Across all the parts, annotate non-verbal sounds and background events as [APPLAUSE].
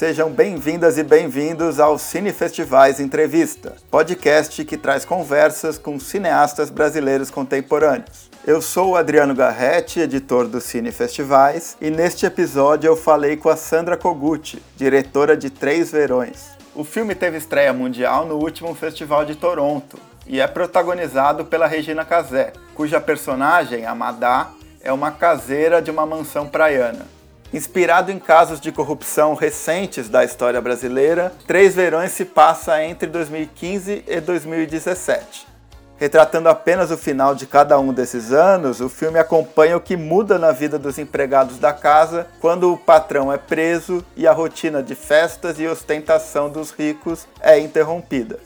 Sejam bem-vindas e bem-vindos ao Cine Festivais Entrevista, podcast que traz conversas com cineastas brasileiros contemporâneos. Eu sou o Adriano Garretti, editor do Cine Festivais, e neste episódio eu falei com a Sandra Koguchi, diretora de Três Verões. O filme teve estreia mundial no último Festival de Toronto e é protagonizado pela Regina Casé, cuja personagem, a Madá, é uma caseira de uma mansão praiana. Inspirado em casos de corrupção recentes da história brasileira, Três Verões se passa entre 2015 e 2017. Retratando apenas o final de cada um desses anos, o filme acompanha o que muda na vida dos empregados da casa quando o patrão é preso e a rotina de festas e ostentação dos ricos é interrompida.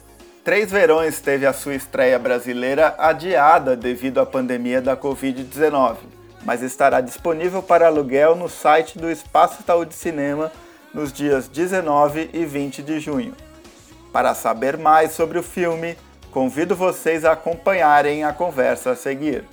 Três Verões teve a sua estreia brasileira adiada devido à pandemia da Covid-19 mas estará disponível para aluguel no site do Espaço Saúde Cinema nos dias 19 e 20 de junho. Para saber mais sobre o filme, convido vocês a acompanharem a conversa a seguir.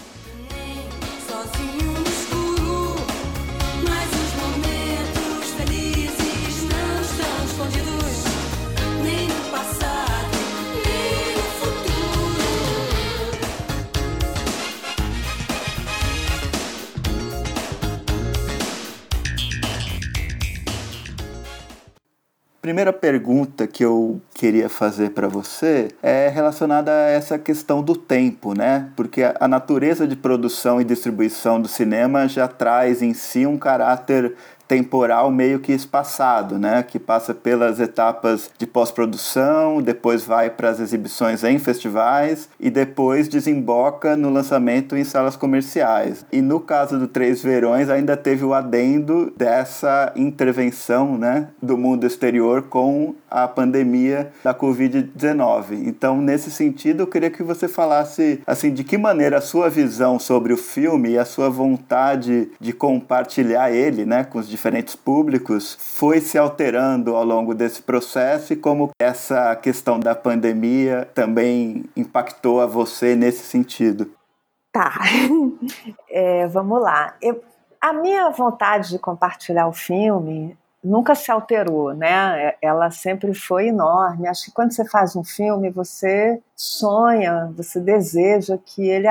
Primeira pergunta que eu queria fazer para você é relacionada a essa questão do tempo, né? Porque a natureza de produção e distribuição do cinema já traz em si um caráter temporal meio que espaçado, né? Que passa pelas etapas de pós-produção, depois vai para as exibições em festivais e depois desemboca no lançamento em salas comerciais. E no caso do Três Verões ainda teve o adendo dessa intervenção, né, do mundo exterior com a pandemia da Covid-19. Então, nesse sentido, eu queria que você falasse assim de que maneira a sua visão sobre o filme e a sua vontade de compartilhar ele, né, com os diferentes públicos foi se alterando ao longo desse processo e como essa questão da pandemia também impactou a você nesse sentido. Tá, [LAUGHS] é, vamos lá. Eu, a minha vontade de compartilhar o filme nunca se alterou, né? Ela sempre foi enorme. Acho que quando você faz um filme, você sonha, você deseja que ele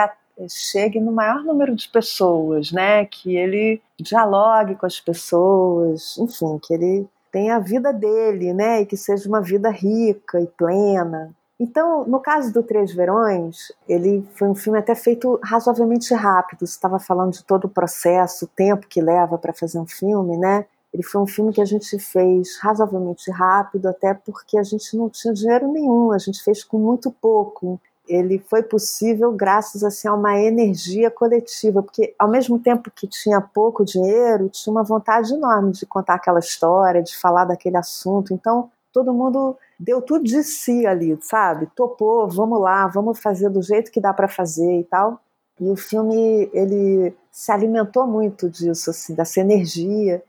chegue no maior número de pessoas, né? Que ele dialogue com as pessoas, enfim, que ele tenha a vida dele, né? E que seja uma vida rica e plena. Então, no caso do Três Verões, ele foi um filme até feito razoavelmente rápido. Você estava falando de todo o processo, o tempo que leva para fazer um filme, né? Ele foi um filme que a gente fez razoavelmente rápido, até porque a gente não tinha dinheiro nenhum, a gente fez com muito pouco ele foi possível graças assim, a uma energia coletiva, porque ao mesmo tempo que tinha pouco dinheiro, tinha uma vontade enorme de contar aquela história, de falar daquele assunto. Então, todo mundo deu tudo de si ali, sabe? Topou, vamos lá, vamos fazer do jeito que dá para fazer e tal. E o filme ele se alimentou muito disso, assim, dessa energia.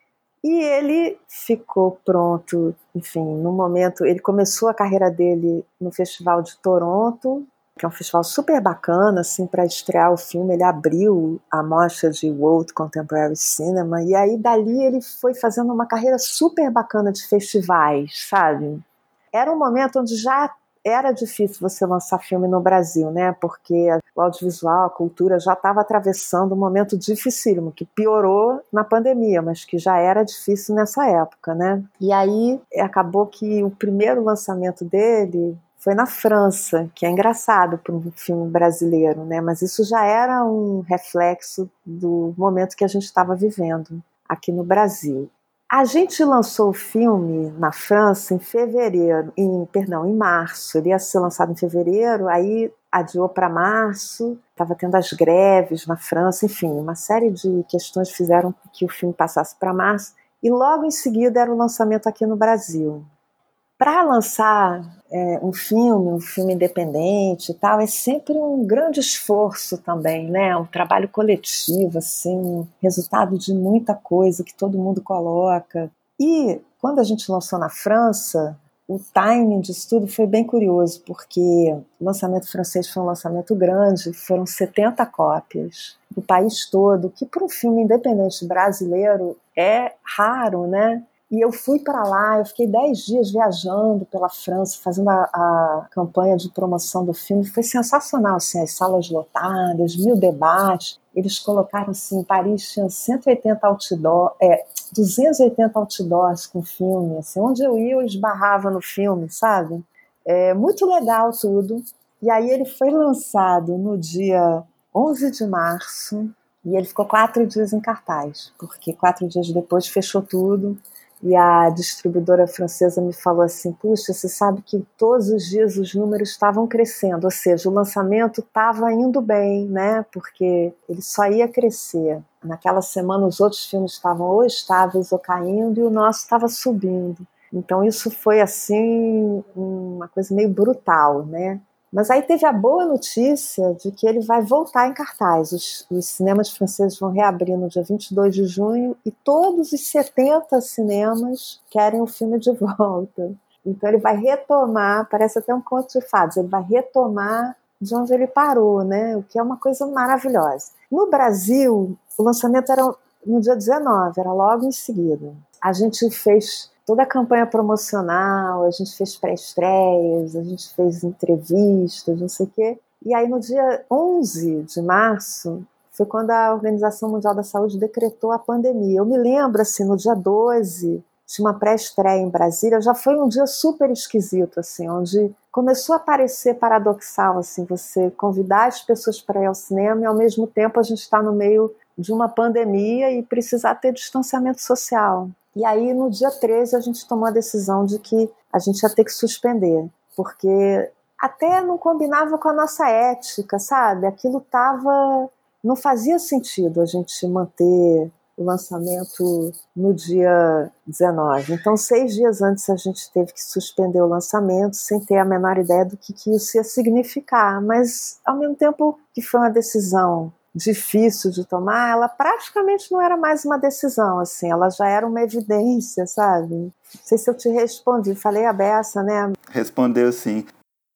E ele ficou pronto, enfim, no momento. Ele começou a carreira dele no Festival de Toronto, que é um festival super bacana, assim, para estrear o filme. Ele abriu a mostra de World Contemporary Cinema e aí dali ele foi fazendo uma carreira super bacana de festivais, sabe? Era um momento onde já era difícil você lançar filme no Brasil, né? Porque o audiovisual, a cultura já estava atravessando um momento dificílimo, que piorou na pandemia, mas que já era difícil nessa época, né? E aí acabou que o primeiro lançamento dele foi na França, que é engraçado para um filme brasileiro, né? Mas isso já era um reflexo do momento que a gente estava vivendo aqui no Brasil. A gente lançou o filme na França em fevereiro, em, perdão, em março. Ele ia ser lançado em fevereiro, aí adiou para março. Estava tendo as greves na França, enfim, uma série de questões fizeram que o filme passasse para março. e logo em seguida era o lançamento aqui no Brasil. Para lançar é, um filme, um filme independente e tal, é sempre um grande esforço também, né? Um trabalho coletivo, assim, resultado de muita coisa que todo mundo coloca. E quando a gente lançou na França, o timing disso tudo foi bem curioso, porque o lançamento francês foi um lançamento grande, foram 70 cópias do país todo, que para um filme independente brasileiro é raro, né? E eu fui para lá, eu fiquei 10 dias viajando pela França, fazendo a, a, campanha de promoção do filme. Foi sensacional, assim, as salas lotadas, mil debates. Eles colocaram assim, em Paris tinha 180 outdoor, é, 280 outdoors com filme, assim, onde eu ia eu esbarrava no filme, sabe? É muito legal tudo. E aí ele foi lançado no dia 11 de março e ele ficou quatro dias em cartaz, porque quatro dias depois fechou tudo e a distribuidora francesa me falou assim: puxa, você sabe que todos os dias os números estavam crescendo, ou seja, o lançamento estava indo bem, né? Porque ele só ia crescer. Naquela semana os outros filmes estavam ou estáveis ou caindo e o nosso estava subindo. Então isso foi assim uma coisa meio brutal, né? Mas aí teve a boa notícia de que ele vai voltar em cartaz. Os, os, cinemas franceses vão reabrir no dia 22 de junho e todos os 70 cinemas querem o filme de volta. Então ele vai retomar, parece até um conto de fadas, ele vai retomar de onde ele parou, né? O que é uma coisa maravilhosa. No Brasil, o lançamento era no dia 19, era logo em seguida. A gente fez toda a campanha promocional, a gente fez pré-estreias, a gente fez entrevistas, não sei o quê. E aí no dia 11 de março foi quando a Organização Mundial da Saúde decretou a pandemia. Eu me lembro assim, no dia 12 tinha uma pré-estreia em Brasília, já foi um dia super esquisito assim, onde começou a parecer paradoxal assim, você convidar as pessoas para ir ao cinema e ao mesmo tempo a gente está no meio de uma pandemia e precisar ter distanciamento social. E aí, no dia 13, a gente tomou a decisão de que a gente ia ter que suspender, porque até não combinava com a nossa ética, sabe? Aquilo tava. Não fazia sentido a gente manter o lançamento no dia 19. Então, seis dias antes, a gente teve que suspender o lançamento sem ter a menor ideia do que, que isso ia significar. Mas, ao mesmo tempo que foi uma decisão difícil de tomar, ela praticamente não era mais uma decisão, assim, ela já era uma evidência, sabe? Não sei se eu te respondi, falei a beça, né? Respondeu sim.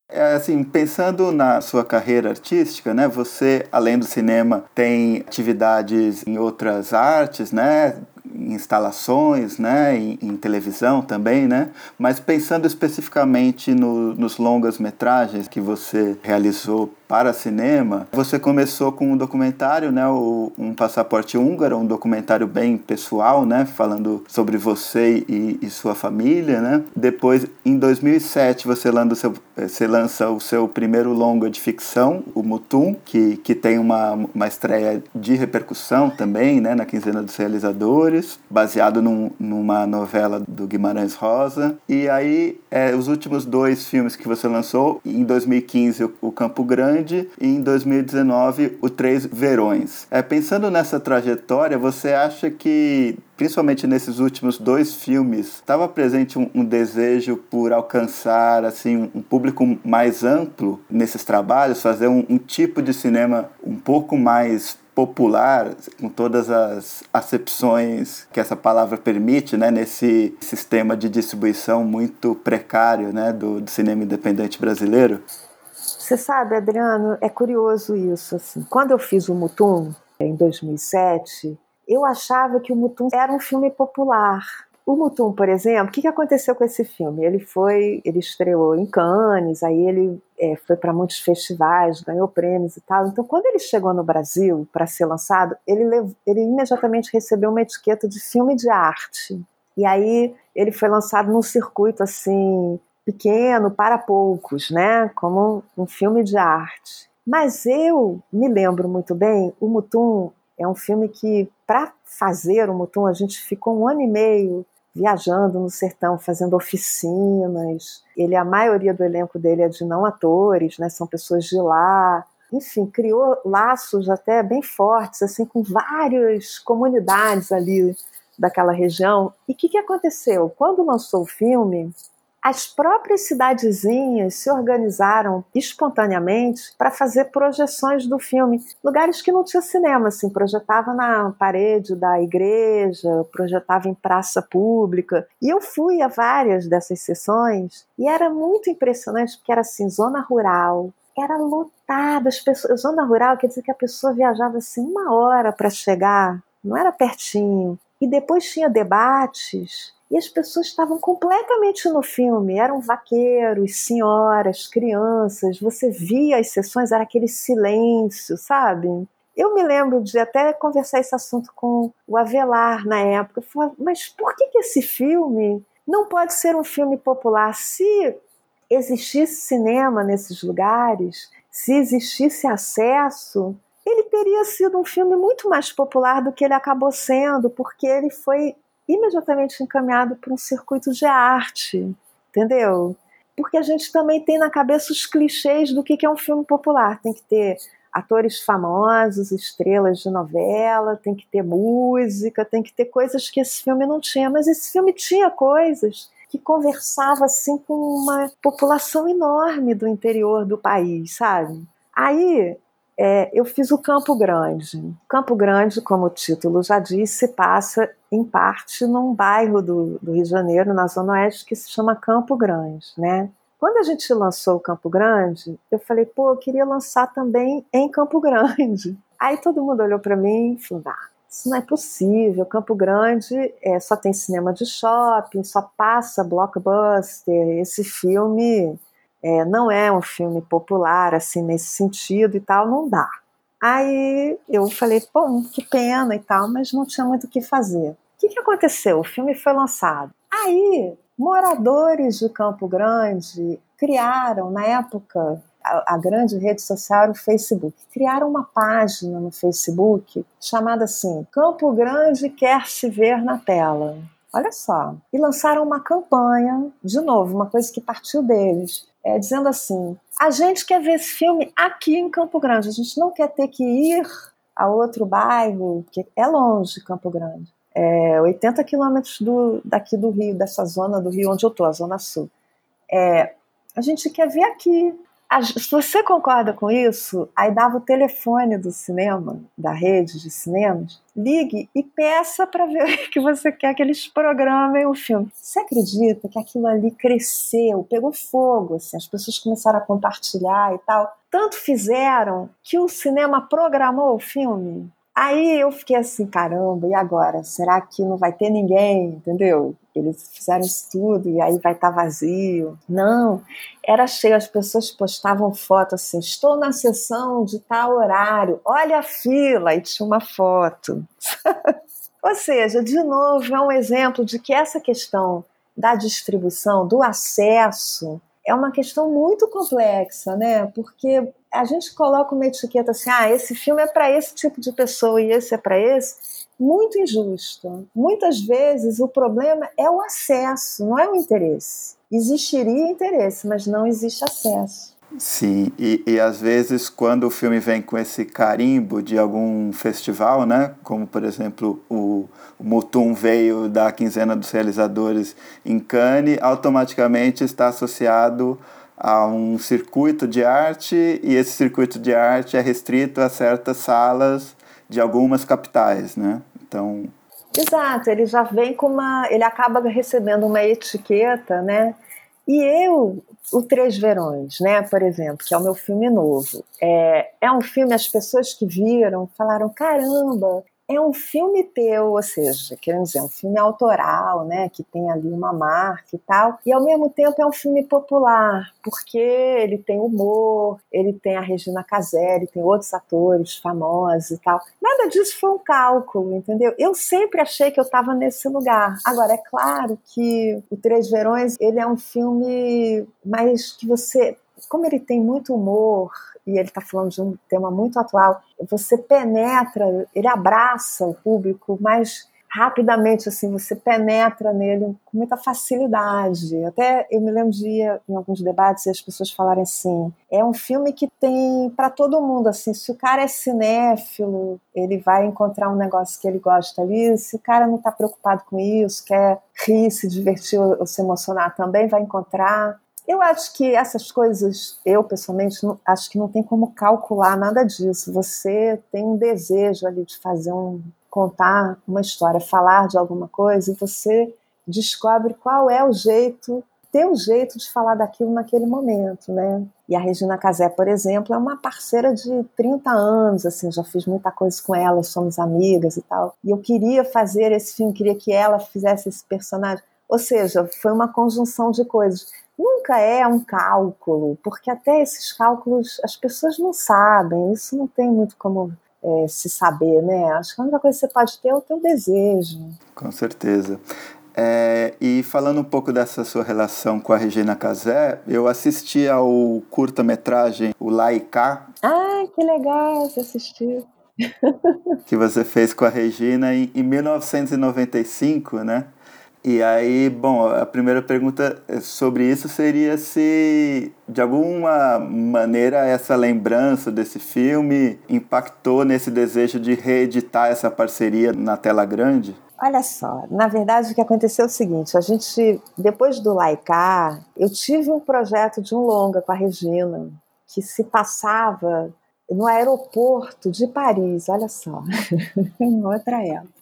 É, assim, pensando na sua carreira artística, né? Você, além do cinema, tem atividades em outras artes, né? instalações, né, em, em, televisão também, né, mas pensando especificamente no, nos longas metragens que você realizou para cinema, você começou com um documentário, né, o, um passaporte húngaro, um documentário bem pessoal, né, falando sobre você e, e sua família, né. Depois, em 2007, você lança, o seu, você lança o seu primeiro longa de ficção, o Mutum, que, que tem uma, uma estreia de repercussão também, né, na quinzena dos realizadores, baseado num, numa novela do Guimarães Rosa. E aí, é, os últimos dois filmes que você lançou, em 2015, o, Campo Grande e em 2019 o Três Verões. É, pensando nessa trajetória, você acha que principalmente nesses últimos dois filmes, estava presente um, um, desejo por alcançar assim um, um, público mais amplo nesses trabalhos, fazer um, um tipo de cinema um pouco mais popular, com todas as acepções que essa palavra permite, né, nesse sistema de distribuição muito precário, né, do, do cinema independente brasileiro? Você sabe, Adriano, é curioso isso. Assim. Quando eu fiz o Mutum, em 2007, eu achava que o Mutum era um filme popular. O Mutum, por exemplo, o que aconteceu com esse filme? Ele foi, ele estreou em Cannes, aí ele é, foi para muitos festivais, ganhou prêmios e tal. Então, quando ele chegou no Brasil para ser lançado, ele, ele imediatamente recebeu uma etiqueta de filme de arte. E aí ele foi lançado num circuito assim pequeno para poucos, né? Como um filme de arte. Mas eu me lembro muito bem, o Mutum é um filme que, para fazer o Mutum, a gente ficou um ano e meio viajando no sertão, fazendo oficinas. Ele, a maioria do elenco dele é de não atores, né? São pessoas de lá. Enfim, criou laços até bem fortes, assim, com várias comunidades ali daquela região. E o que, que aconteceu? Quando lançou o filme, as próprias cidadezinhas se organizaram espontaneamente para fazer projeções do filme. Lugares que não tinha cinema, assim, projetava na parede da igreja, projetava em praça pública. E eu fui a várias dessas sessões e era muito impressionante, porque era assim, zona rural, era lotada. As pessoas, zona rural quer dizer que a pessoa viajava assim uma hora para chegar, não era pertinho. E depois tinha debates e as pessoas estavam completamente no filme. Eram vaqueiros, senhoras, crianças. Você via as sessões, era aquele silêncio, sabe? Eu me lembro de até conversar esse assunto com o Avelar na época. Eu falei, mas por que, que esse filme não pode ser um filme popular? Se existisse cinema nesses lugares, se existisse acesso, ele teria sido um filme muito mais popular do que ele acabou sendo, porque ele foi imediatamente encaminhado para um circuito de arte, entendeu? Porque a gente também tem na cabeça os clichês do que é um filme popular. Tem que ter atores famosos, estrelas de novela, tem que ter música, tem que ter coisas que esse filme não tinha. Mas esse filme tinha coisas que conversava assim com uma população enorme do interior do país, sabe? Aí é, eu fiz o Campo Grande. Campo Grande, como o título já disse, passa em parte num bairro do, do Rio de Janeiro, na Zona Oeste, que se chama Campo Grande, né? Quando a gente lançou o Campo Grande, eu falei, pô, eu queria lançar também em Campo Grande. [LAUGHS] Aí todo mundo olhou para mim e falou, ah, isso não é possível. Campo Grande é, só tem cinema de shopping, só passa blockbuster. Esse filme é, não é um filme popular, assim, nesse sentido e tal, não dá. Aí eu falei, pô, que pena e tal, mas não tinha muito o que fazer. O que, que aconteceu? O filme foi lançado. Aí, moradores de Campo Grande criaram, na época, a, a, grande rede social era o Facebook. Criaram uma página no Facebook chamada assim: Campo Grande quer se ver na tela. Olha só. E lançaram uma campanha, de novo, uma coisa que partiu deles é, dizendo assim: a gente quer ver esse filme aqui em Campo Grande, a gente não quer ter que ir a outro bairro, porque é longe Campo Grande. É 80 quilômetros daqui do Rio, dessa zona do Rio onde eu estou, a Zona Sul. É, a gente quer ver aqui. Se você concorda com isso, aí dava o telefone do cinema, da rede de cinemas, ligue e peça para ver [LAUGHS] que você quer que eles programem o filme. Você acredita que aquilo ali cresceu, pegou fogo, assim, as pessoas começaram a compartilhar e tal. Tanto fizeram que o cinema programou o filme. Aí eu fiquei assim, caramba, e agora? Será que não vai ter ninguém, entendeu? Eles fizeram isso tudo e aí vai estar tá vazio. Não, era cheio, as pessoas postavam foto assim, estou na sessão de tal horário, olha a fila, e tinha uma foto. [LAUGHS] Ou seja, de novo, é um exemplo de que essa questão da distribuição, do acesso, é uma questão muito complexa, né? Porque a gente coloca uma etiqueta assim, ah, esse filme é para esse tipo de pessoa e esse é para esse, muito injusto. Muitas vezes o problema é o acesso, não é o interesse. Existiria interesse, mas não existe acesso. Sim, e, e às vezes quando o filme vem com esse carimbo de algum festival, né, como por exemplo o, o Mutum veio da quinzena dos realizadores em Cannes, automaticamente está associado a um circuito de arte e esse circuito de arte é restrito a certas salas de algumas capitais, né? Então, Exato, ele já vem com uma, ele acaba recebendo uma etiqueta, né? E eu, o Três Verões, né, por exemplo, que é o meu filme novo, é, é um filme, as pessoas que viram falaram: caramba, é um filme teu, ou seja, querendo dizer, um filme autoral, né, que tem ali uma marca e tal, e ao mesmo tempo é um filme popular, porque ele tem humor, ele tem a Regina Casé, ele tem outros atores famosos e tal. Nada disso foi um cálculo, entendeu? Eu sempre achei que eu estava nesse lugar. Agora, é claro que O Três Verões, ele é um filme mais que você como ele tem muito humor e ele está falando de um tema muito atual, você penetra, ele abraça o público, mas rapidamente assim você penetra nele com muita facilidade. Até eu me lembro de ir em alguns debates e as pessoas falarem assim: é um filme que tem para todo mundo assim. Se o cara é cinéfilo, ele vai encontrar um negócio que ele gosta ali. Se o cara não está preocupado com isso, quer rir, se divertir ou se emocionar também, vai encontrar. Eu acho que essas coisas, eu pessoalmente, não, acho que não tem como calcular nada disso. Você tem um desejo ali de fazer um, contar uma história, falar de alguma coisa, e você descobre qual é o jeito, ter o jeito de falar daquilo naquele momento, né? E a Regina Casé, por exemplo, é uma parceira de 30 anos, assim, já fiz muita coisa com ela, somos amigas e tal. E eu queria fazer esse filme, queria que ela fizesse esse personagem. Ou seja, foi uma conjunção de coisas. Nunca é um cálculo, porque até esses cálculos as pessoas não sabem, isso não tem muito como é, se saber, né? Acho que a única coisa que você pode ter é o teu desejo. Com certeza. É, e falando um pouco dessa sua relação com a Regina Casé, eu assisti ao curta-metragem O Laicá. Ah, que legal, você assistiu. que você fez com a Regina em, em 1995, né? E aí, bom, a primeira pergunta sobre isso seria se, de alguma maneira, essa lembrança desse filme impactou nesse desejo de reeditar essa parceria na tela grande? Olha só, na verdade o que aconteceu é o seguinte, a gente, depois do Laicá, eu tive um projeto de um longa com a Regina, que se passava no aeroporto de Paris, olha só, [LAUGHS] outra época.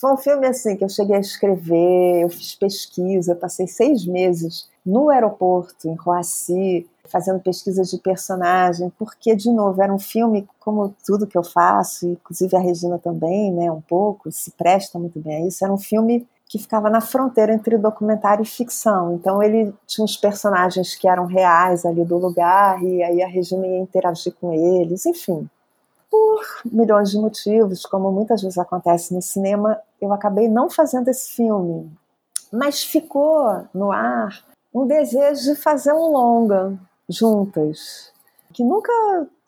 Foi um filme assim que eu cheguei a escrever, eu fiz pesquisa, eu passei seis meses no aeroporto, em Roissy, fazendo pesquisas de personagem, porque, de novo, era um filme, como tudo que eu faço, inclusive a Regina também, né, um pouco, se presta muito bem a isso, era um filme que ficava na fronteira entre documentário e ficção. Então ele tinha uns personagens que eram reais ali do lugar, e aí a Regina ia interagir com eles, enfim por milhões de motivos, como muitas vezes acontece no cinema, eu acabei não fazendo esse filme. Mas ficou no ar um desejo de fazer um longa juntas, que nunca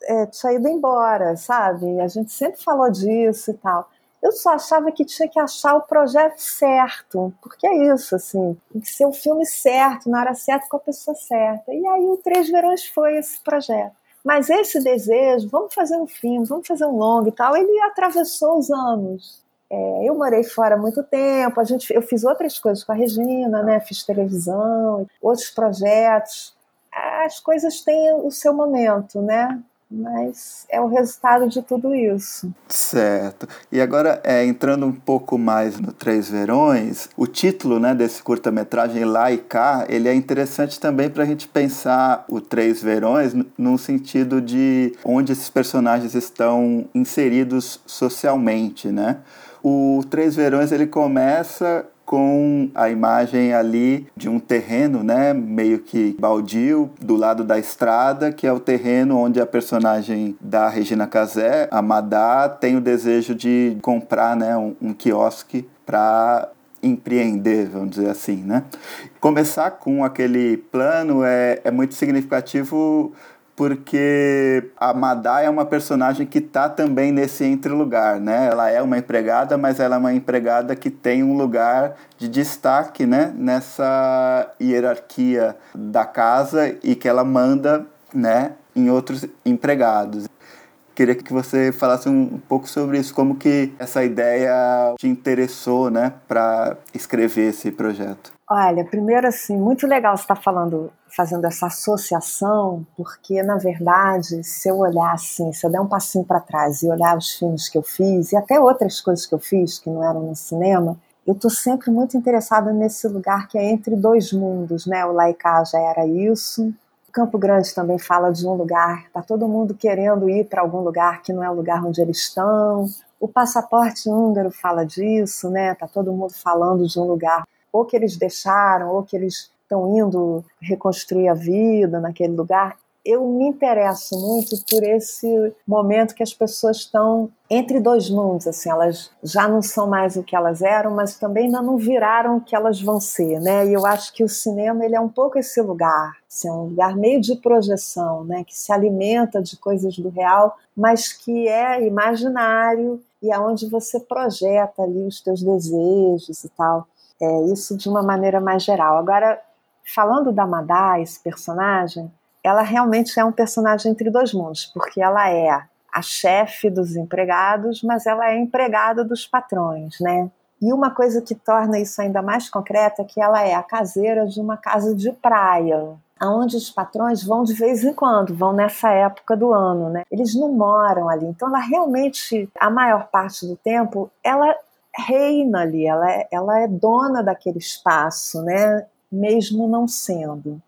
é, tinha ido embora, sabe? A gente sempre falou disso e tal. Eu só achava que tinha que achar o projeto certo, porque é isso, assim, tem que ser o filme certo, na hora certa, com a pessoa certa. E aí o Três Verões foi esse projeto. Mas esse desejo, vamos fazer um filme, vamos fazer um longo e tal, ele atravessou os anos. É, eu morei fora há muito tempo, a gente, eu fiz outras coisas com a Regina, né? fiz televisão, outros projetos. As coisas têm o seu momento, né? Mas é o resultado de tudo isso. Certo. E agora, é, entrando um pouco mais no Três Verões, o título né, desse curta-metragem Lá e Cá, ele é interessante também para a gente pensar o Três Verões no sentido de onde esses personagens estão inseridos socialmente, né? O Três Verões ele começa com a imagem ali de um terreno, né, meio que baldio, do lado da estrada, que é o terreno onde a personagem da Regina Casé, a Madá, tem o desejo de comprar, né, um, um quiosque para empreender, vamos dizer assim, né? Começar com aquele plano é, é muito significativo porque a Madá é uma personagem que está também nesse entre lugar, né? Ela é uma empregada, mas ela é uma empregada que tem um lugar de destaque, né? Nessa hierarquia da casa e que ela manda, né? Em outros empregados. Queria que você falasse um pouco sobre isso, como que essa ideia te interessou, né? Para escrever esse projeto. Olha, primeiro assim, muito legal você estar tá falando, fazendo essa associação, porque na verdade, se eu olhar assim, se eu der um passinho para trás e olhar os filmes que eu fiz e até outras coisas que eu fiz que não eram no cinema, eu estou sempre muito interessada nesse lugar que é entre dois mundos, né? O Laika já era isso. O Campo Grande também fala de um lugar, tá todo mundo querendo ir para algum lugar que não é o lugar onde eles estão. O passaporte húngaro fala disso, né? Tá todo mundo falando de um lugar ou que eles deixaram, ou que eles estão indo reconstruir a vida naquele lugar. Eu me interesso muito por esse momento que as pessoas estão entre dois mundos, assim, elas já não são mais o que elas eram, mas também ainda não viraram o que elas vão ser, né? E eu acho que o cinema ele é um pouco esse lugar, assim, é um lugar meio de projeção, né? Que se alimenta de coisas do real, mas que é imaginário e aonde você projeta ali os teus desejos e tal. É, isso de uma maneira mais geral. Agora, falando da Madá, esse personagem, ela realmente é um personagem entre dois mundos, porque ela é a chefe dos empregados, mas ela é empregada dos patrões, né? E uma coisa que torna isso ainda mais concreto é que ela é a caseira de uma casa de praia, aonde os patrões vão de vez em quando, vão nessa época do ano, né? Eles não moram ali. Então ela realmente, a maior parte do tempo, ela reina ali, ela é, ela é dona daquele espaço, né? Mesmo não sendo.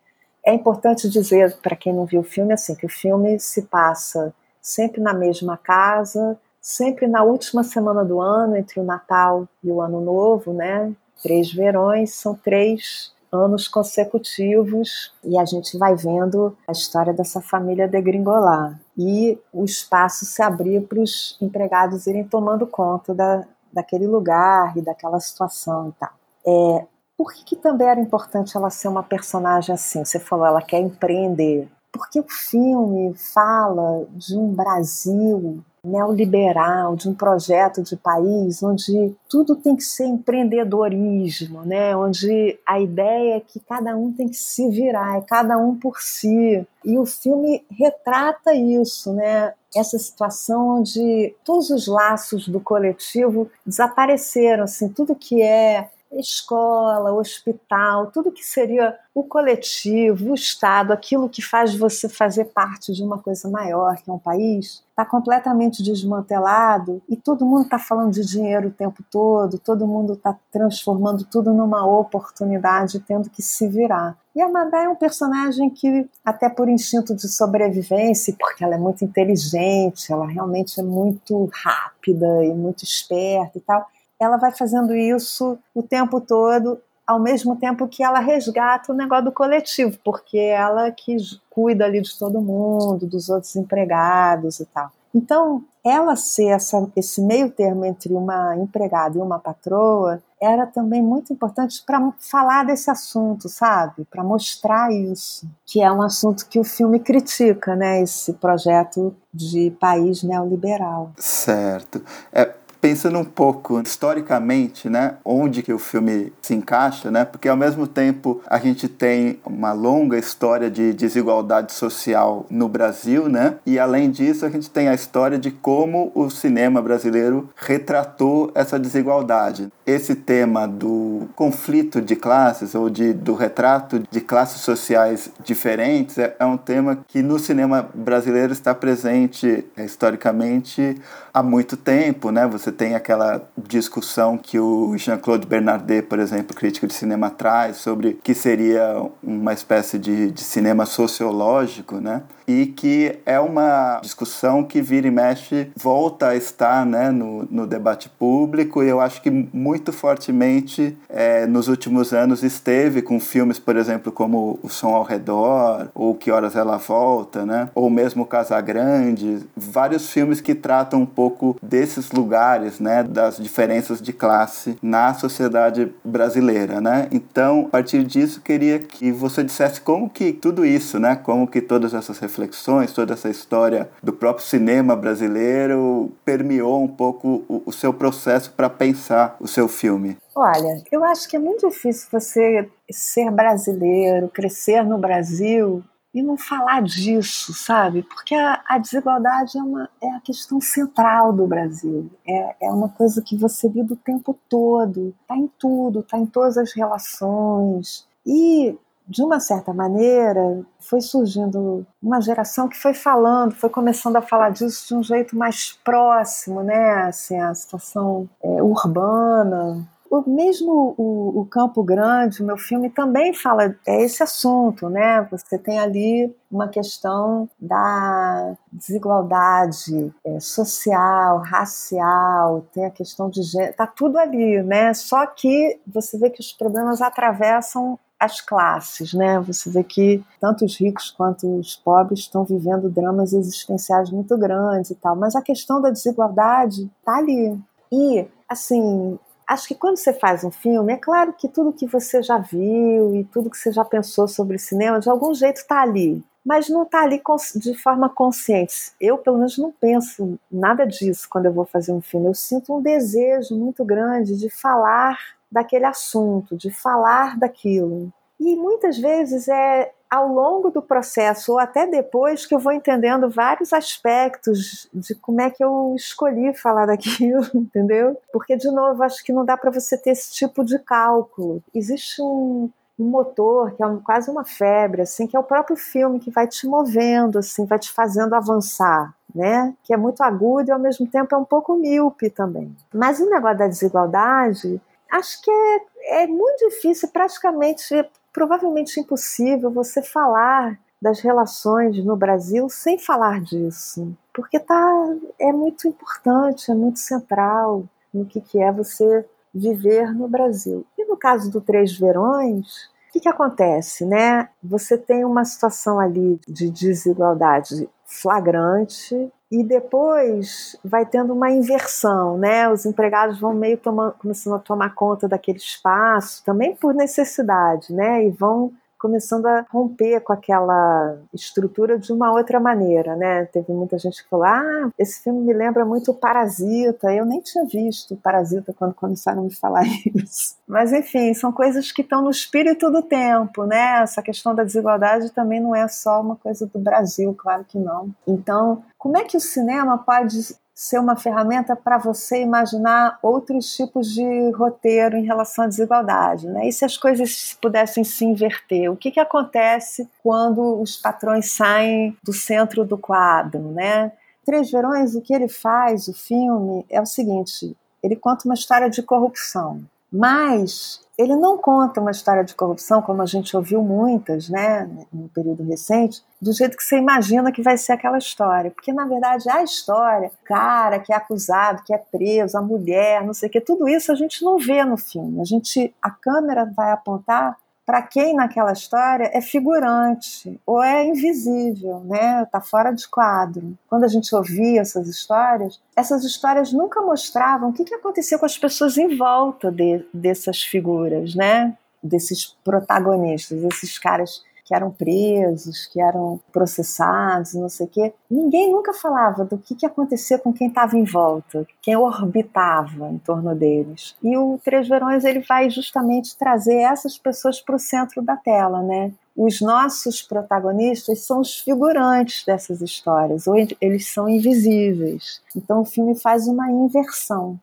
É importante dizer para quem não viu o filme assim que o filme se passa sempre na mesma casa, sempre na última semana do ano, entre o Natal e o Ano Novo, né? Três verões, são três anos consecutivos e a gente vai vendo a história dessa família degringolar e o espaço se abrir para os empregados irem tomando conta da, daquele lugar e daquela situação e tal. É, por que, que também era importante ela ser uma personagem assim? Você falou, ela quer empreender. Porque o filme fala de um Brasil neoliberal, de um projeto de país onde tudo tem que ser empreendedorismo, né? onde a ideia é que cada um tem que se virar, é cada um por si. E o filme retrata isso, né? essa situação onde todos os laços do coletivo desapareceram, assim, tudo que é escola, hospital, tudo que seria o coletivo, o Estado, aquilo que faz você fazer parte de uma coisa maior, que é um país, está completamente desmantelado e todo mundo está falando de dinheiro o tempo todo, todo mundo está transformando tudo numa oportunidade, tendo que se virar. E a Madá é um personagem que, até por instinto de sobrevivência, porque ela é muito inteligente, ela realmente é muito rápida e muito esperta e tal, ela vai fazendo isso o tempo todo, ao mesmo tempo que ela resgata o negócio do coletivo, porque é ela que cuida ali de todo mundo, dos outros empregados e tal. Então, ela ser essa, esse meio termo entre uma empregada e uma patroa era também muito importante para falar desse assunto, sabe? Para mostrar isso, que é um assunto que o filme critica, né? Esse projeto de país neoliberal. Certo. É, pensando um pouco historicamente, né, onde que o filme se encaixa, né, porque ao mesmo tempo a gente tem uma longa história de desigualdade social no Brasil, né, e além disso a gente tem a história de como o cinema brasileiro retratou essa desigualdade. Esse tema do conflito de classes ou de, do retrato de classes sociais diferentes é, é um tema que no cinema brasileiro está presente é, historicamente há muito tempo, né? Você tem aquela discussão que o Jean-Claude Bernardet, por exemplo, crítico de cinema, traz sobre que seria uma espécie de, de cinema sociológico, né? E que é uma discussão que vira e mexe, volta a estar né, no, no debate público, e eu acho que muito fortemente é, nos últimos anos esteve com filmes, por exemplo, como O Som ao Redor, ou Que Horas Ela Volta, né? ou mesmo Casa Grande, vários filmes que tratam um pouco desses lugares, né, das diferenças de classe na sociedade brasileira, né? Então, a partir disso, queria que você dissesse como que tudo isso, né, como que todas essas reflexões, toda essa história do próprio cinema brasileiro permeou um pouco o, o seu processo para pensar o seu filme. Olha, eu acho que é muito difícil você ser brasileiro, crescer no Brasil e não falar disso, sabe? Porque a, a, desigualdade é, uma, é a questão central do Brasil. É, é uma coisa que você vive o tempo todo, está em tudo, está em todas as relações. E, de uma certa maneira, foi surgindo uma geração que foi falando, foi começando a falar disso de um jeito mais próximo, né? Assim, a situação é, urbana, o mesmo o, o, Campo Grande, o meu filme também fala é esse assunto, né? Você tem ali uma questão da desigualdade é, social, racial, tem a questão de gênero, tá tudo ali, né? Só que você vê que os problemas atravessam as classes, né? Você vê que tanto os ricos quanto os pobres estão vivendo dramas existenciais muito grandes e tal, mas a questão da desigualdade tá ali. E assim, acho que quando você faz um filme, é claro que tudo que você já viu e tudo que você já pensou sobre cinema, de algum jeito está ali. mas não está ali de forma consciente. Eu, pelo menos, não penso nada disso quando eu vou fazer um filme. Eu sinto um desejo muito grande de falar daquele assunto, de falar daquilo. E muitas vezes é ao longo do processo ou até depois que eu vou entendendo vários aspectos de como é que eu escolhi falar [LAUGHS] daquilo, entendeu? Porque de novo, acho que não dá para você ter esse tipo de cálculo. Existe um, um motor que é um, quase uma febre, assim, que é o próprio filme que vai te movendo, assim, vai te fazendo avançar. Né? Que é muito agudo e ao mesmo tempo é um pouco míope também. Mas o negócio da desigualdade, acho que é, é muito difícil, praticamente, provavelmente impossível você falar das relações no Brasil sem falar disso, porque tá, é muito importante, é muito central no que, que é você viver no Brasil. E no caso do Três Verões, o que, que acontece, né? Você tem uma situação ali de desigualdade flagrante e depois vai tendo uma inversão, né? Os empregados vão meio tomando, começando a tomar conta daquele espaço, também por necessidade, né? E vão começando a romper com aquela estrutura de uma outra maneira, né? Teve muita gente que falou: ah, esse filme me lembra muito Parasita. Eu nem tinha visto Parasita quando começaram a me falar [LAUGHS] isso. Mas enfim, são coisas que estão no espírito do tempo, né? Essa questão da desigualdade também não é só uma coisa do Brasil, claro que não. Então, como é que o cinema pode ser uma ferramenta para você imaginar outros tipos de roteiro em relação à desigualdade. Né? E se as coisas pudessem se inverter? O que, que acontece quando os patrões saem do centro do quadro? Né? Três Verões, o que ele faz, o filme, é o seguinte: ele conta uma história de corrupção, mas ele não conta uma história de corrupção, como a gente ouviu muitas, né, no período recente, do jeito que você imagina que vai ser aquela história. Porque, na verdade, a história, cara que é acusado, que é preso, a mulher, não sei o que, tudo isso a gente não vê no filme. A gente, a câmera vai apontar para quem naquela história é figurante ou é invisível, né? Está fora de quadro. Quando a gente ouvia essas histórias, essas histórias nunca mostravam o que, que acontecia com as pessoas em volta de, dessas figuras, né? Desses protagonistas, esses caras que eram presos, que eram processados, não sei o quê. Ninguém nunca falava do que, que acontecia com quem estava em volta, quem orbitava em torno deles. E o Três Verões ele vai justamente trazer essas pessoas para o centro da tela, né? Os nossos protagonistas são os figurantes dessas histórias, ou eles são invisíveis. Então o filme faz uma inversão.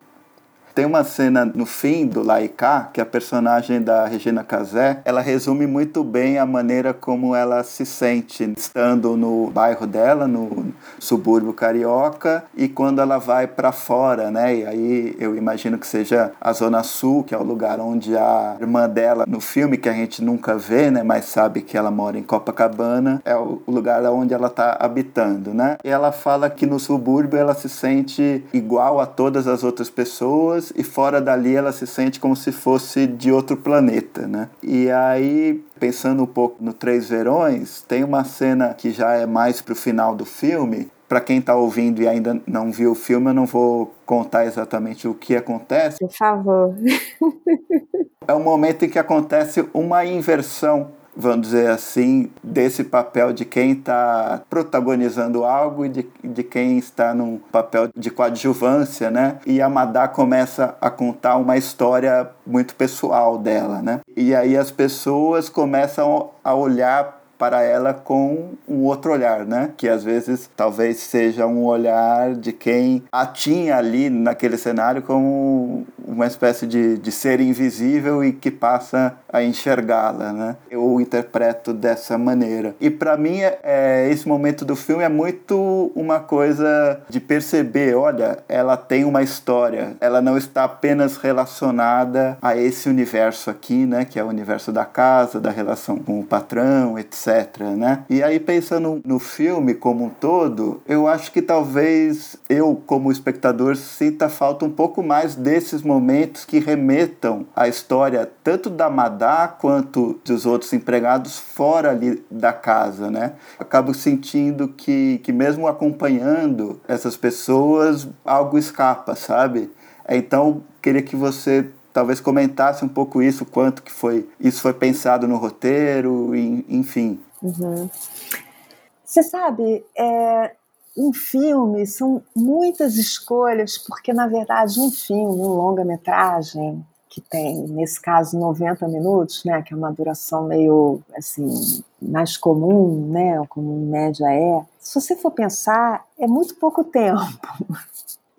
Tem uma cena no fim do Laika que a personagem da Regina Casé, ela resume muito bem a maneira como ela se sente estando no bairro dela, no subúrbio carioca, e quando ela vai para fora, né? E aí eu imagino que seja a Zona Sul, que é o lugar onde a irmã dela no filme que a gente nunca vê, né, mas sabe que ela mora em Copacabana, é o lugar onde ela está habitando, né? E ela fala que no subúrbio ela se sente igual a todas as outras pessoas e fora dali ela se sente como se fosse de outro planeta, né? E aí, pensando um pouco no Três Verões, tem uma cena que já é mais pro final do filme. Para quem está ouvindo e ainda não viu o filme, eu não vou contar exatamente o que acontece. Por favor. [LAUGHS] é um momento em que acontece uma inversão vamos dizer assim, desse papel de quem está protagonizando algo e de, de quem está num papel de coadjuvância, né? E a Madá começa a contar uma história muito pessoal dela, né? E aí as pessoas começam a olhar para ela com um outro olhar, né? Que às vezes talvez seja um olhar de quem a tinha ali naquele cenário como uma espécie de, de ser invisível e que passa a enxergá-la, né? Eu interpreto dessa maneira. E para mim, é, esse momento do filme é muito uma coisa de perceber, olha, ela tem uma história, ela não está apenas relacionada a esse universo aqui, né? Que é o universo da casa, da relação com o patrão, etc né? E aí pensando no filme como um todo, eu acho que talvez eu como espectador sinta falta um pouco mais desses momentos que remetam à história tanto da Madá quanto dos outros empregados fora ali da casa, né? Acabo sentindo que, que mesmo acompanhando essas pessoas, algo escapa, sabe? Então, queria que você talvez comentasse um pouco isso, quanto que foi isso foi pensado no roteiro, enfim. Uhum. Você sabe, é, um filme são muitas escolhas, porque na verdade um filme, um longa-metragem, que tem, nesse caso, 90 minutos, né, que é uma duração meio assim, mais comum, né, como em média é. Se você for pensar, é muito pouco tempo.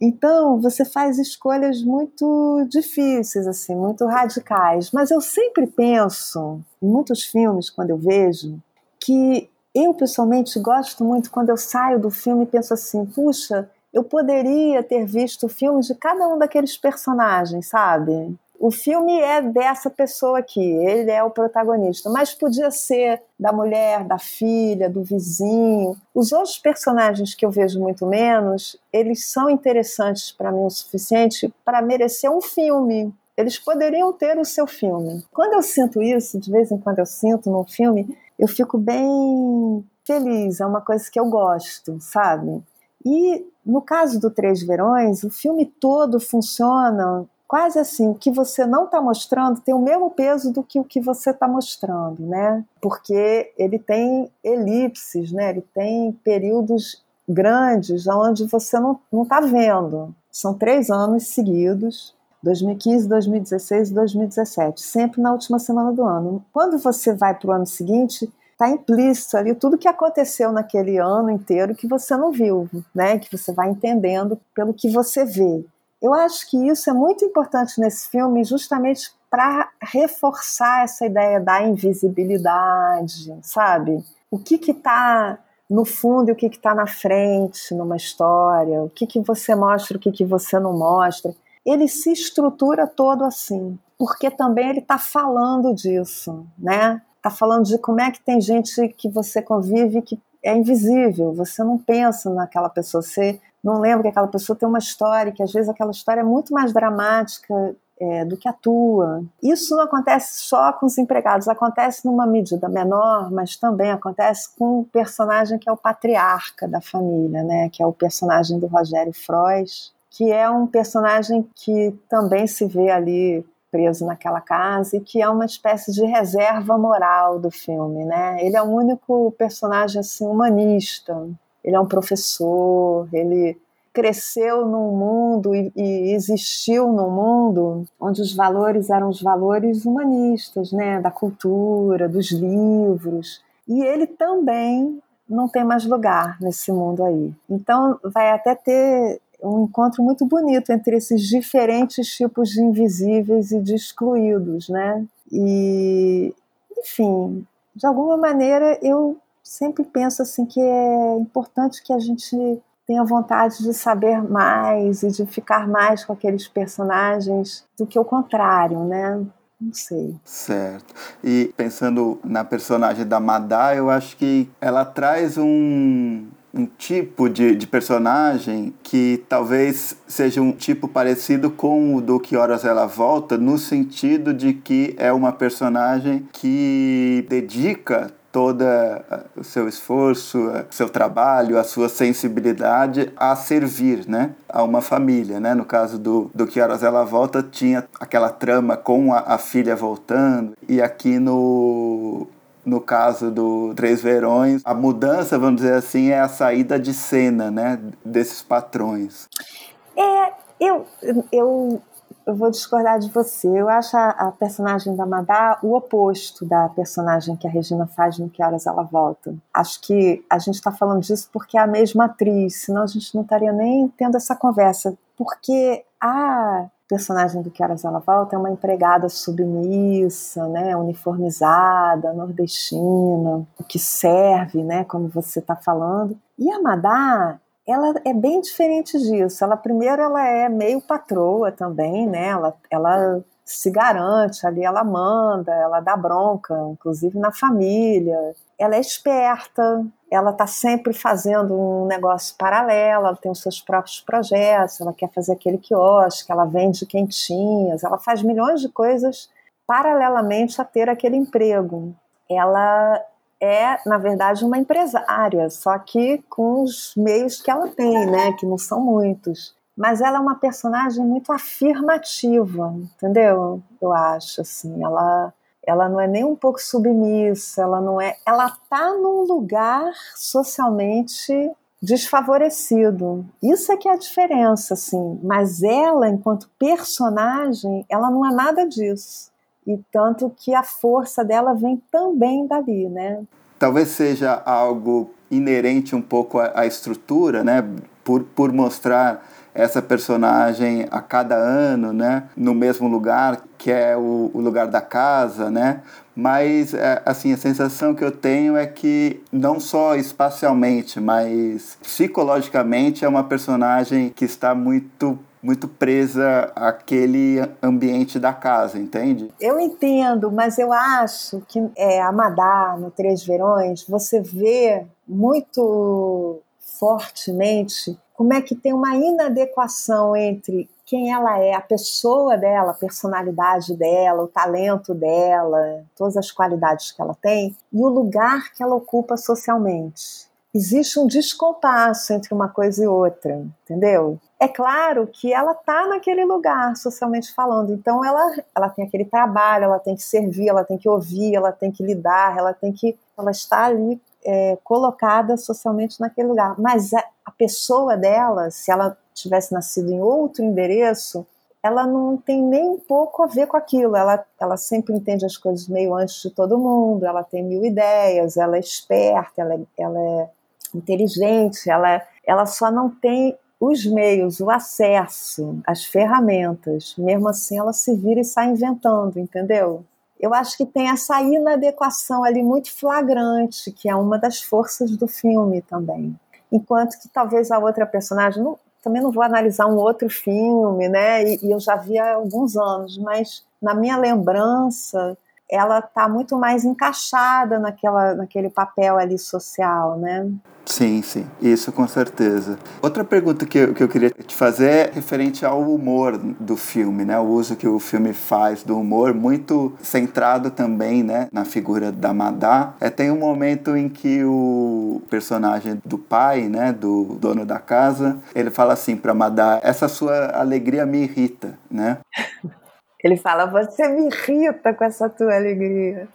Então, você faz escolhas muito difíceis, assim, muito radicais. Mas eu sempre penso, em muitos filmes, quando eu vejo, que eu pessoalmente gosto muito quando eu saio do filme e penso assim: puxa, eu poderia ter visto o filme de cada um daqueles personagens, sabe? O filme é dessa pessoa aqui, ele é o protagonista, mas podia ser da mulher, da filha, do vizinho. Os outros personagens que eu vejo muito menos, eles são interessantes para mim o suficiente para merecer um filme. Eles poderiam ter o seu filme. Quando eu sinto isso, de vez em quando eu sinto num filme, eu fico bem feliz, é uma coisa que eu gosto, sabe? E no caso do Três Verões, o filme todo funciona quase assim, o que você não está mostrando tem o mesmo peso do que o que você está mostrando, né? Porque ele tem elipses, né? Ele tem períodos grandes onde você não está vendo. São três anos seguidos, 2015, 2016 e 2017, sempre na última semana do ano. Quando você vai para o ano seguinte, está implícito ali tudo que aconteceu naquele ano inteiro que você não viu, né? Que você vai entendendo pelo que você vê. Eu acho que isso é muito importante nesse filme, justamente para reforçar essa ideia da invisibilidade, sabe? O que está no fundo e o que está na frente numa história, o que, que você mostra, o que, que você não mostra. Ele se estrutura todo assim, porque também ele está falando disso, né? Está falando de como é que tem gente que você convive que é invisível, você não pensa naquela pessoa, você não lembra que aquela pessoa tem uma história, que às vezes aquela história é muito mais dramática é, do que a tua. Isso não acontece só com os empregados, acontece numa medida menor, mas também acontece com o personagem que é o patriarca da família, né? que é o personagem do Rogério Frois, que é um personagem que também se vê ali preso naquela casa e que é uma espécie de reserva moral do filme, né? Ele é o único personagem assim humanista, ele é um professor, ele cresceu num mundo e, e, existiu num mundo onde os valores eram os valores humanistas, né, da cultura, dos livros. E ele também não tem mais lugar nesse mundo aí. Então vai até ter um encontro muito bonito entre esses diferentes tipos de invisíveis e de excluídos, né? E, enfim, de alguma maneira eu sempre penso assim que é importante que a gente tenha vontade de saber mais e de ficar mais com aqueles personagens do que o contrário, né? Não sei. Certo. E pensando na personagem da Madá, eu acho que ela traz um, um tipo de, de personagem que talvez seja um tipo parecido com o do Que Horas Ela Volta, no sentido de que é uma personagem que dedica toda o seu esforço, o seu trabalho, a sua sensibilidade a servir, né, a uma família, né? No caso do do que horas ela volta tinha aquela trama com a, a filha voltando e aqui no no caso do Três Verões, a mudança, vamos dizer assim, é a saída de cena, né, desses patrões. É, eu, eu eu vou discordar de você. Eu acho a, a, personagem da Madá o oposto da personagem que a Regina faz no Que Horas Ela Volta. Acho que a gente está falando disso porque é a mesma atriz, senão a gente não estaria nem tendo essa conversa. Porque a personagem do Que Horas Ela Volta é uma empregada submissa, né, uniformizada, nordestina, que serve, né, como você está falando. E a Madá ela é bem diferente disso. Ela primeiro ela é meio patroa também, né? Ela, ela se garante ali, ela manda, ela dá bronca, inclusive na família. Ela é esperta, ela está sempre fazendo um negócio paralelo, ela tem os seus próprios projetos, ela quer fazer aquele quiosque, ela vende quentinhas, ela faz milhões de coisas paralelamente a ter aquele emprego. Ela é, na verdade, uma empresária, só que com os meios que ela tem, né, que não são muitos. Mas ela é uma personagem muito afirmativa, entendeu? Eu acho, assim, ela ela não é nem um pouco submissa, ela não é, ela está num lugar socialmente desfavorecido. Isso é que é a diferença, assim. Mas ela, enquanto personagem, ela não é nada disso. E tanto que a força dela vem também dali, né? Talvez seja algo inerente um pouco à, estrutura, né? Por, por mostrar essa personagem a cada ano, né, no mesmo lugar, que é o, o lugar da casa, né? Mas é, assim, a sensação que eu tenho é que não só espacialmente, mas psicologicamente é uma personagem que está muito muito presa àquele ambiente da casa, entende? Eu entendo, mas eu acho que é, a Madá, no Três Verões, você vê muito fortemente como é que tem uma inadequação entre quem ela é, a pessoa dela, a personalidade dela, o talento dela, todas as qualidades que ela tem, e o lugar que ela ocupa socialmente. Existe um descompasso entre uma coisa e outra, entendeu? É claro que ela está naquele lugar, socialmente falando, então ela, ela tem aquele trabalho, ela tem que servir, ela tem que ouvir, ela tem que lidar, ela tem que. Ela está ali é, colocada socialmente naquele lugar. Mas a, a pessoa dela, se ela tivesse nascido em outro endereço, ela não tem nem um pouco a ver com aquilo. Ela, ela sempre entende as coisas meio antes de todo mundo, ela tem mil ideias, ela é esperta, ela é, ela é inteligente, ela, ela só não tem os meios, o acesso, as ferramentas. Mesmo assim, ela se vira e sai inventando, entendeu? eu acho que tem essa inadequação ali muito flagrante, que é uma das forças do filme também. Enquanto que talvez a outra personagem, não, também não vou analisar um outro filme, né? E, e eu já vi há alguns anos, mas na minha lembrança, ela está muito mais encaixada naquela, naquele papel ali social, né? Sim, sim, isso com certeza. Outra pergunta que eu, que eu queria te fazer é referente ao humor do filme, né? O uso que o filme faz do humor, muito centrado também, né, na figura da Madá. É, tem um momento em que o personagem do pai, né, do dono da casa, ele fala assim para Madá: essa sua alegria me irrita, né? [LAUGHS] Ele fala: você me irrita com essa tua alegria.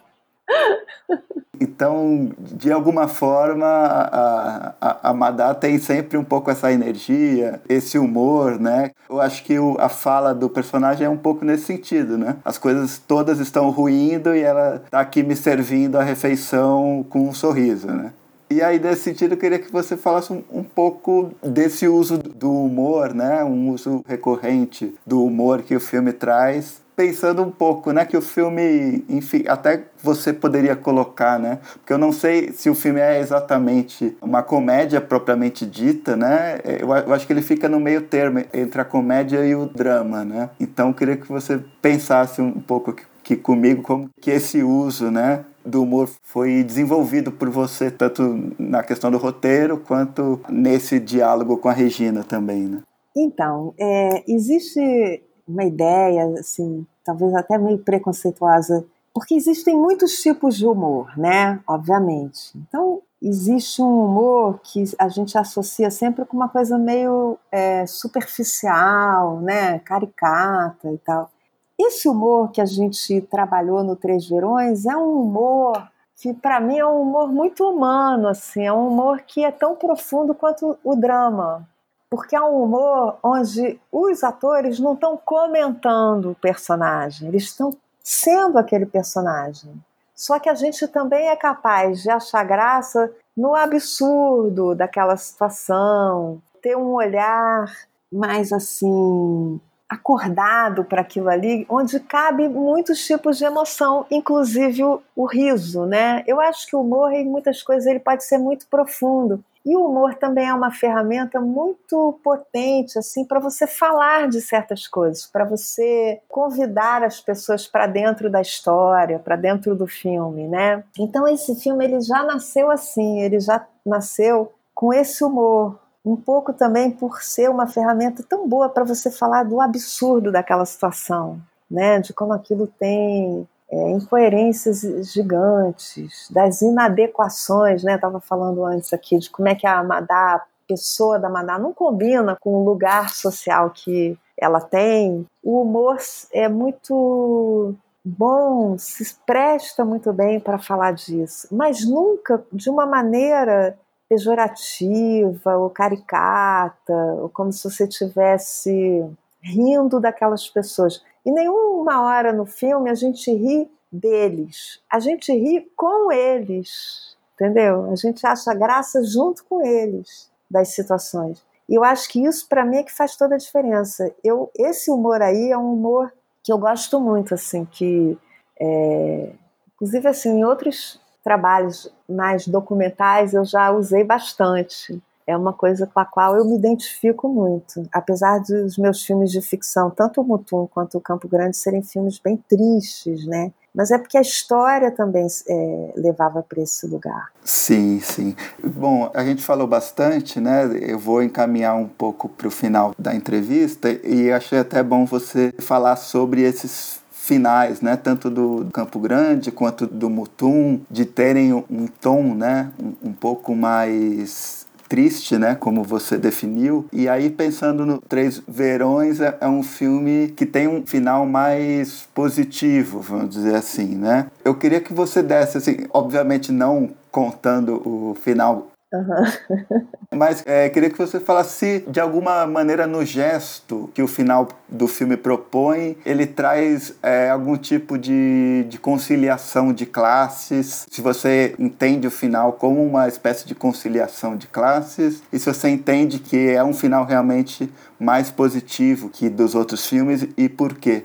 [LAUGHS] Então, de alguma forma, a, a, a Madá tem sempre um pouco essa energia, esse humor, né? Eu acho que o, a fala do personagem é um pouco nesse sentido, né? As coisas todas estão ruindo e ela tá aqui me servindo a refeição com um sorriso, né? E aí, nesse sentido, eu queria que você falasse um, um, pouco desse uso do humor, né? Um uso recorrente do humor que o filme traz pensando um pouco, né, que o filme, enfim, até você poderia colocar, né, porque eu não sei se o filme é exatamente uma comédia propriamente dita, né, eu, eu acho que ele fica no meio termo entre a comédia e o drama, né, então eu queria que você pensasse um pouco que, que comigo como que esse uso, né, do humor foi desenvolvido por você tanto na questão do roteiro quanto nesse diálogo com a Regina também, né? Então, é, existe uma ideia, assim, talvez até meio preconceituosa, porque existem muitos tipos de humor, né? Obviamente. Então, existe um humor que a gente associa sempre com uma coisa meio é, superficial, né? Caricata e tal. Esse humor que a gente trabalhou no Três Verões é um humor que para mim é um humor muito humano, assim, é um humor que é tão profundo quanto o drama, porque é um humor onde os atores não estão comentando o personagem, eles estão sendo aquele personagem. Só que a gente também é capaz de achar graça no absurdo daquela situação, ter um olhar mais assim acordado para aquilo ali, onde cabe muitos tipos de emoção, inclusive o, o, riso, né? Eu acho que o humor em muitas coisas ele pode ser muito profundo. E o humor também é uma ferramenta muito potente assim para você falar de certas coisas, para você convidar as pessoas para dentro da história, para dentro do filme, né? Então esse filme ele já nasceu assim, ele já nasceu com esse humor, um pouco também por ser uma ferramenta tão boa para você falar do absurdo daquela situação, né? De como aquilo tem é, incoerências gigantes, das inadequações, né? Estava falando antes aqui de como é que a Madá, a pessoa da Madá, não combina com o lugar social que ela tem. O humor é muito bom, se presta muito bem para falar disso, mas nunca de uma maneira pejorativa ou caricata, ou como se você estivesse rindo daquelas pessoas. E nenhuma hora no filme a gente ri deles, a gente ri com eles, entendeu? A gente acha graça junto com eles das situações. E eu acho que isso para mim é que faz toda a diferença. Eu, esse humor aí é um humor que eu gosto muito, assim, que é, inclusive assim em outros trabalhos mais documentais eu já usei bastante. É uma coisa com a qual eu me identifico muito. Apesar dos meus filmes de ficção, tanto o Mutum quanto o Campo Grande, serem filmes bem tristes, né? Mas é porque a história também é, levava para esse lugar. Sim, sim. Bom, a gente falou bastante, né? Eu vou encaminhar um pouco para o final da entrevista e achei até bom você falar sobre esses finais, né, tanto do Campo Grande quanto do Mutum, de terem um tom, né, um, um pouco mais triste, né, como você definiu. E aí pensando no Três Verões é, é, um filme que tem um final mais positivo, vamos dizer assim, né? Eu queria que você desse assim, obviamente não contando o final Uhum. Mas é, queria que você falasse de alguma maneira no gesto que o final do filme propõe, ele traz é, algum tipo de, de conciliação de classes. Se você entende o final como uma espécie de conciliação de classes, e se você entende que é um final realmente mais positivo que dos outros filmes e por quê?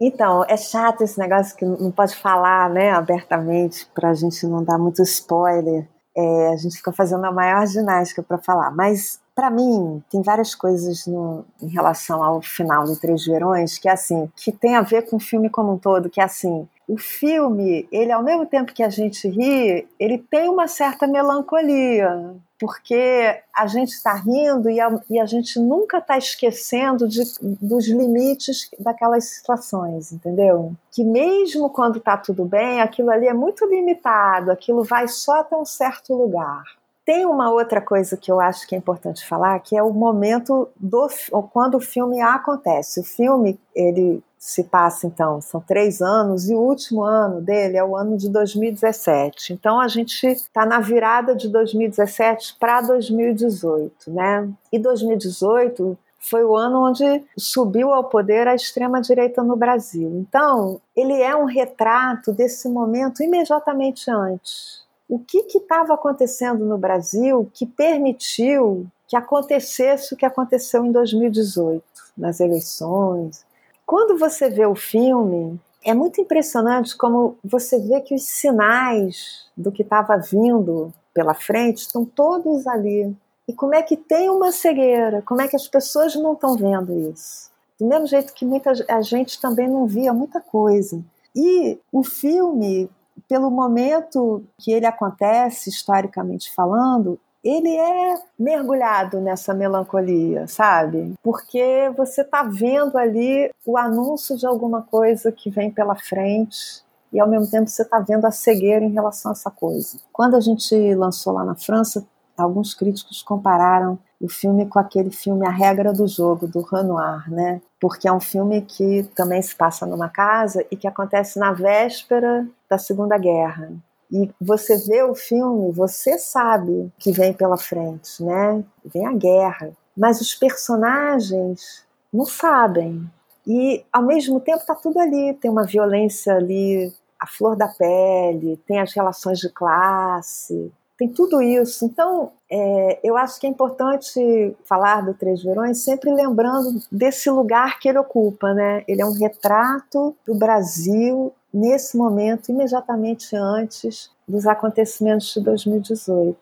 Então, é chato esse negócio que não pode falar né, abertamente para a gente não dar muito spoiler. É, a gente fica fazendo a maior ginástica para falar, mas para mim tem várias coisas no, em relação ao final do Três Verões que assim, que tem a ver com o filme como um todo, que é assim, o filme, ele ao mesmo tempo que a gente ri, ele tem uma certa melancolia, porque a gente está rindo e a, e a, gente nunca está esquecendo de, dos limites daquelas situações, entendeu? Que mesmo quando está tudo bem, aquilo ali é muito limitado, aquilo vai só até um certo lugar. Tem uma outra coisa que eu acho que é importante falar, que é o momento do quando o filme acontece. O filme ele se passa, então, são três anos, e o último ano dele é o ano de 2017. Então, a gente está na virada de 2017 para 2018, né? E 2018 foi o ano onde subiu ao poder a extrema-direita no Brasil. Então, ele é um retrato desse momento imediatamente antes. O que estava acontecendo no Brasil que permitiu que acontecesse o que aconteceu em 2018, nas eleições, quando você vê o filme, é muito impressionante como você vê que os sinais do que estava vindo pela frente estão todos ali. E como é que tem uma cegueira? Como é que as pessoas não estão vendo isso? Do mesmo jeito que muita a gente também não via muita coisa. E o filme, pelo momento que ele acontece, historicamente falando, ele é mergulhado nessa melancolia, sabe? Porque você está vendo ali o anúncio de alguma coisa que vem pela frente e ao mesmo tempo você está vendo a cegueira em relação a essa coisa. Quando a gente lançou lá na França, alguns críticos compararam o filme com aquele filme A Regra do Jogo, do Renoir, né? Porque é um filme que também se passa numa casa e que acontece na véspera da Segunda Guerra. E você vê o filme, você sabe que vem pela frente, né? Vem a guerra. Mas os personagens não sabem. E ao mesmo tempo está tudo ali, tem uma violência ali, a flor da pele, tem as relações de classe, tem tudo isso. Então, é, eu acho que é importante falar do Três Verões sempre lembrando desse lugar que ele ocupa, né? Ele é um retrato do Brasil nesse momento, imediatamente antes dos acontecimentos de 2018.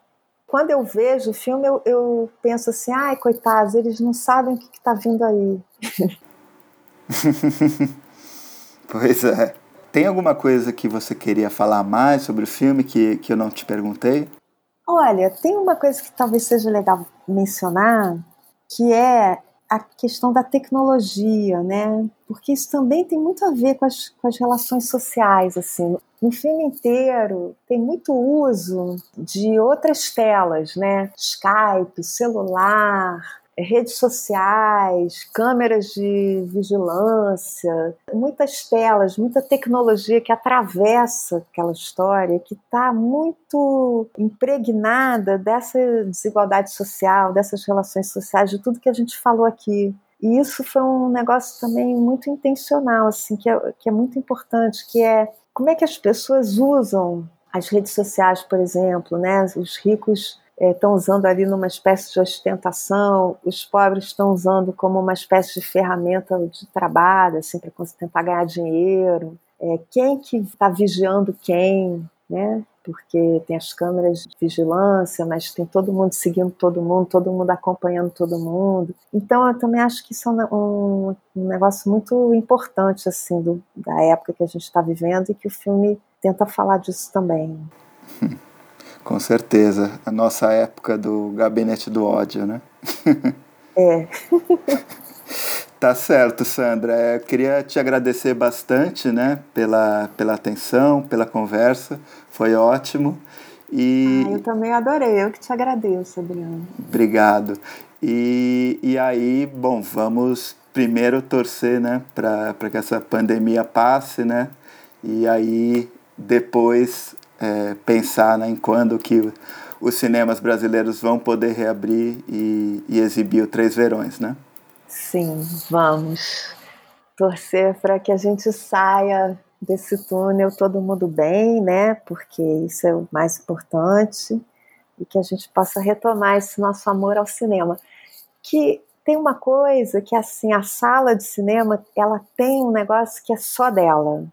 Quando eu vejo o filme, eu, eu penso assim: ai, coitados, eles não sabem o que está vindo aí. [LAUGHS] pois é. Tem alguma coisa que você queria falar mais sobre o filme que, que eu não te perguntei? Olha, tem uma coisa que talvez seja legal mencionar, que é a questão da tecnologia, né? Porque isso também tem muito a ver com as, com as relações sociais, assim. No filme inteiro tem muito uso de outras telas, né? Skype, celular, redes sociais, câmeras de vigilância, muitas telas, muita tecnologia que atravessa aquela história, que está muito impregnada dessa desigualdade social, dessas relações sociais, de tudo que a gente falou aqui. E isso foi um negócio também muito intencional, assim, que é, que é muito importante, que é como é que as pessoas usam as redes sociais, por exemplo, né? Os ricos estão é, usando ali numa espécie de ostentação, os pobres estão usando como uma espécie de ferramenta de trabalho, assim, para tentar ganhar dinheiro. É, quem que está vigiando quem, né? Porque tem as câmeras de vigilância, mas tem todo mundo seguindo todo mundo, todo mundo acompanhando todo mundo. Então eu também acho que isso é um, um negócio muito importante assim do, da época que a gente está vivendo e que o filme tenta falar disso também. [LAUGHS] Com certeza. A nossa época do gabinete do ódio, né? É. [LAUGHS] tá certo, Sandra. Eu queria te agradecer bastante, né, pela, pela atenção, pela conversa. Foi ótimo. E... Ah, eu também adorei. Eu que te agradeço, Adriano. Obrigado. E, e aí, bom, vamos primeiro torcer, né, para que essa pandemia passe, né? E aí depois é, pensar né, em quando que os cinemas brasileiros vão poder reabrir e, e exibir o Três Verões, né? Sim, vamos torcer para que a gente saia desse túnel todo mundo bem, né? Porque isso é o mais importante e que a gente possa retomar esse nosso amor ao cinema. Que tem uma coisa que assim, a sala de cinema, ela tem um negócio que é só dela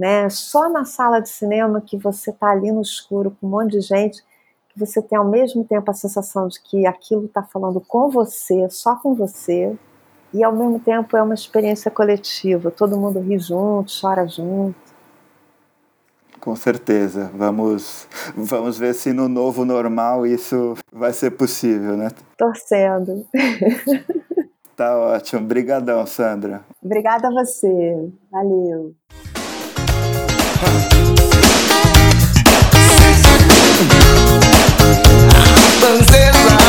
né? Só na sala de cinema que você está ali no escuro com um monte de gente, que você tem ao mesmo tempo a sensação de que aquilo está falando com você, só com você, e ao mesmo tempo é uma experiência coletiva. Todo mundo ri junto, chora junto. Com certeza. Vamos, vamos ver se no novo normal isso vai ser possível, né? Torcendo. Tá ótimo. Obrigadão, Sandra. Obrigada a você. Valeu. Dancing